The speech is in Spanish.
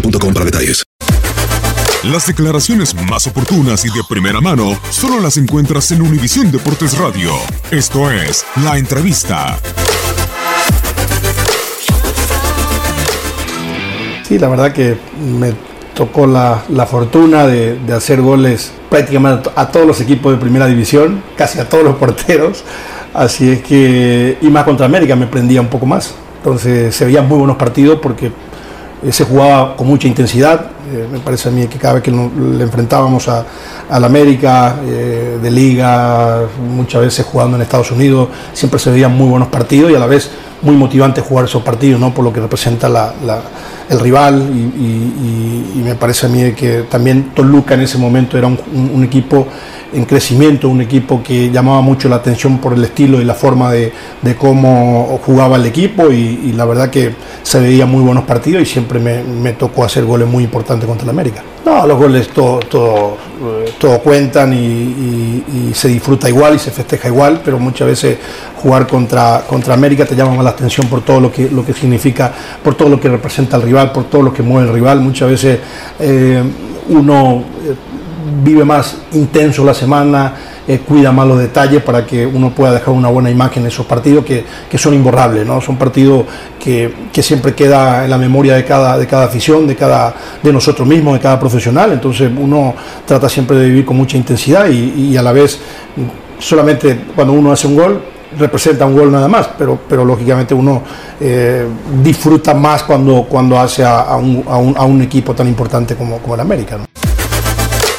boostmobile.com para detalles. Las declaraciones más oportunas y de primera mano solo las encuentras en Univisión Deportes Radio. Esto es La Entrevista. Sí, la verdad que me tocó la, la fortuna de, de hacer goles prácticamente a todos los equipos de primera división, casi a todos los porteros. Así es que, y más contra América me prendía un poco más. Entonces se veían muy buenos partidos porque se jugaba con mucha intensidad. Eh, me parece a mí que cada vez que le enfrentábamos a, al América eh, de liga, muchas veces jugando en Estados Unidos, siempre se veían muy buenos partidos y a la vez muy motivante jugar esos partidos, ¿no? por lo que representa la- la- el rival y, me parece a mí que también Toluca en ese momento era un, equipo en crecimiento, un equipo que llamaba mucho la atención por el estilo y la forma de, de cómo jugaba el equipo y, la verdad que se veía muy buenos partidos y siempre me tocó hacer goles muy importantes contra el América. No, los goles todo, eh, todo cuentan y se disfruta igual y se festeja igual, pero muchas veces jugar contra, contra América te llama más la atención por todo lo que, lo que significa, por todo lo que representa el rival, por todo lo que mueve el rival. Muchas veces eh, uno eh, vive más intenso la semana, eh, cuida más los detalles para que uno pueda dejar una buena imagen en esos partidos que, que son imborrables, ¿no? Son partidos que, que siempre queda en la memoria de cada, de cada afición, de, cada, de nosotros mismos, de cada profesional. Entonces uno trata siempre de vivir con mucha intensidad y, y a la vez solamente cuando uno hace un gol representa un gol nada más, pero, pero lógicamente uno eh, disfruta más cuando, cuando hace a, un, a un- a un equipo tan importante como, como el América.